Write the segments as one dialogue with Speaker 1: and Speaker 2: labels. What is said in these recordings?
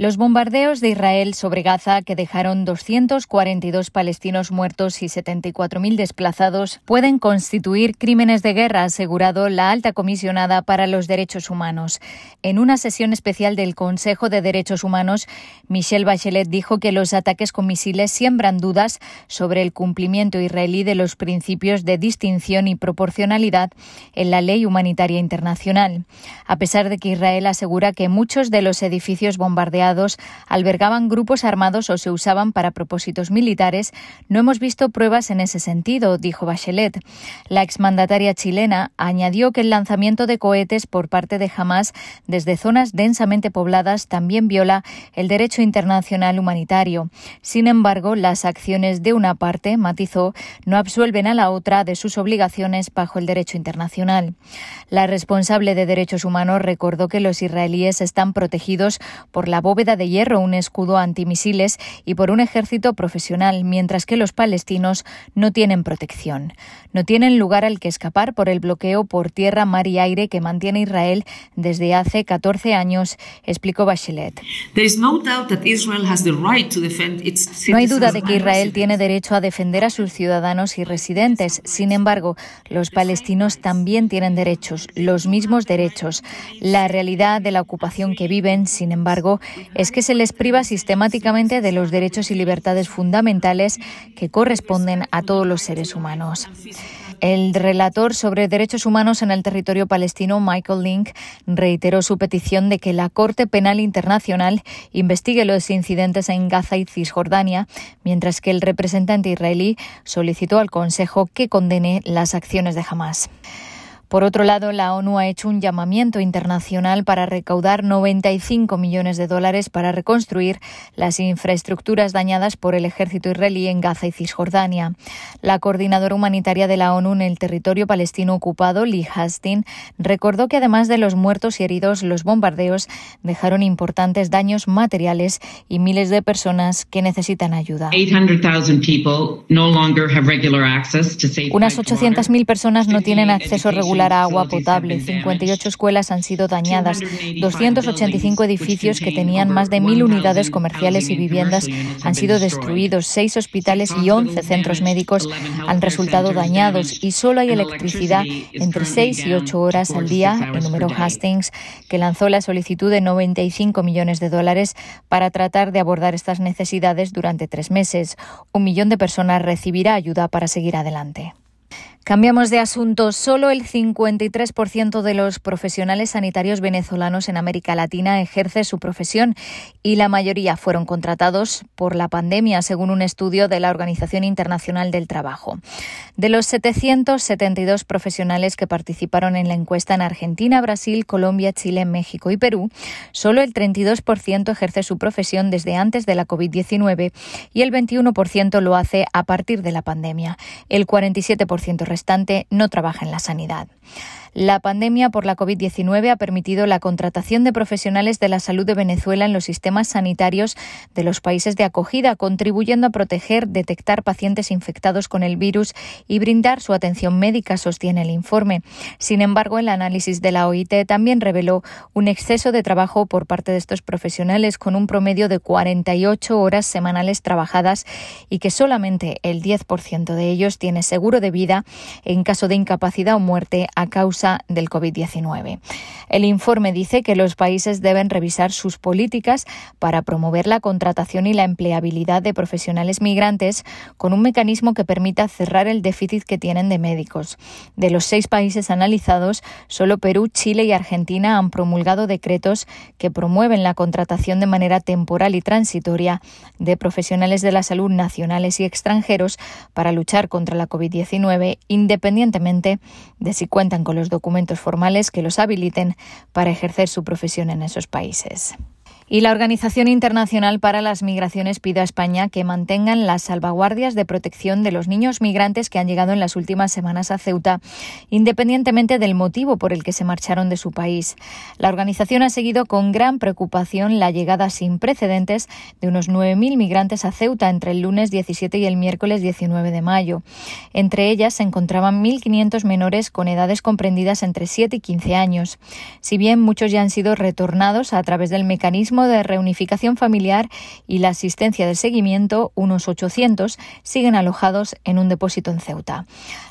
Speaker 1: Los bombardeos de Israel sobre Gaza, que dejaron 242 palestinos muertos y 74.000 desplazados, pueden constituir crímenes de guerra, ha asegurado la alta comisionada para los derechos humanos. En una sesión especial del Consejo de Derechos Humanos, Michelle Bachelet dijo que los ataques con misiles siembran dudas sobre el cumplimiento israelí de los principios de distinción y proporcionalidad en la ley humanitaria internacional. A pesar de que Israel asegura que muchos de los edificios bombardeados albergaban grupos armados o se usaban para propósitos militares, no hemos visto pruebas en ese sentido, dijo Bachelet. La exmandataria chilena añadió que el lanzamiento de cohetes por parte de Hamas desde zonas densamente pobladas también viola el derecho internacional humanitario. Sin embargo, las acciones de una parte, matizó, no absuelven a la otra de sus obligaciones bajo el derecho internacional. La responsable de derechos humanos recordó que los israelíes están protegidos por la bóveda de hierro, un escudo antimisiles y por un ejército profesional, mientras que los palestinos no tienen protección. No tienen lugar al que escapar por el bloqueo por tierra, mar y aire que mantiene Israel desde hace 14 años, explicó Bachelet. No hay duda de que Israel tiene derecho a defender a sus ciudadanos y residentes. Sin embargo, los palestinos también tienen derechos, los mismos derechos. La realidad de la ocupación que viven, sin embargo, es que se les priva sistemáticamente de los derechos y libertades fundamentales que corresponden a todos los seres humanos. El relator sobre derechos humanos en el territorio palestino, Michael Link, reiteró su petición de que la Corte Penal Internacional investigue los incidentes en Gaza y Cisjordania, mientras que el representante israelí solicitó al Consejo que condene las acciones de Hamas. Por otro lado, la ONU ha hecho un llamamiento internacional para recaudar 95 millones de dólares para reconstruir las infraestructuras dañadas por el ejército israelí en Gaza y Cisjordania. La coordinadora humanitaria de la ONU en el territorio palestino ocupado, Lee Hastin, recordó que además de los muertos y heridos, los bombardeos dejaron importantes daños materiales y miles de personas que necesitan ayuda. Unas 800.000 personas no tienen acceso regular a agua potable. 58 escuelas han sido dañadas. 285 edificios que tenían más de mil unidades comerciales y viviendas han sido destruidos. Seis hospitales y 11 centros médicos han resultado dañados y solo hay electricidad entre 6 y 8 horas al día. El número Hastings, que lanzó la solicitud de 95 millones de dólares para tratar de abordar estas necesidades durante tres meses. Un millón de personas recibirá ayuda para seguir adelante. Cambiamos de asunto. Solo el 53% de los profesionales sanitarios venezolanos en América Latina ejerce su profesión y la mayoría fueron contratados por la pandemia, según un estudio de la Organización Internacional del Trabajo. De los 772 profesionales que participaron en la encuesta en Argentina, Brasil, Colombia, Chile, México y Perú, solo el 32% ejerce su profesión desde antes de la COVID-19 y el 21% lo hace a partir de la pandemia. El 47% no trabaja en la sanidad. La pandemia por la COVID-19 ha permitido la contratación de profesionales de la salud de Venezuela en los sistemas sanitarios de los países de acogida, contribuyendo a proteger, detectar pacientes infectados con el virus y brindar su atención médica, sostiene el informe. Sin embargo, el análisis de la OIT también reveló un exceso de trabajo por parte de estos profesionales, con un promedio de 48 horas semanales trabajadas y que solamente el 10% de ellos tiene seguro de vida en caso de incapacidad o muerte a causa del COVID-19. El informe dice que los países deben revisar sus políticas para promover la contratación y la empleabilidad de profesionales migrantes con un mecanismo que permita cerrar el déficit que tienen de médicos. De los seis países analizados, solo Perú, Chile y Argentina han promulgado decretos que promueven la contratación de manera temporal y transitoria de profesionales de la salud nacionales y extranjeros para luchar contra la COVID-19, independientemente de si cuentan con los documentos formales que los habiliten para ejercer su profesión en esos países. Y la Organización Internacional para las Migraciones pide a España que mantengan las salvaguardias de protección de los niños migrantes que han llegado en las últimas semanas a Ceuta, independientemente del motivo por el que se marcharon de su país. La organización ha seguido con gran preocupación la llegada sin precedentes de unos 9.000 migrantes a Ceuta entre el lunes 17 y el miércoles 19 de mayo. Entre ellas se encontraban 1.500 menores con edades comprendidas entre 7 y 15 años. Si bien muchos ya han sido retornados a través del mecanismo de reunificación familiar y la asistencia de seguimiento, unos 800, siguen alojados en un depósito en Ceuta.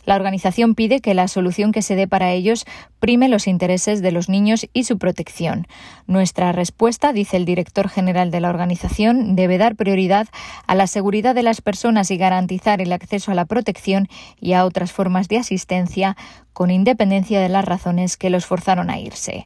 Speaker 1: La organización pide que la solución que se dé para ellos prime los intereses de los niños y su protección. Nuestra respuesta, dice el director general de la organización, debe dar prioridad a la seguridad de las personas y garantizar el acceso a la protección y a otras formas de asistencia con independencia de las razones que los forzaron a irse.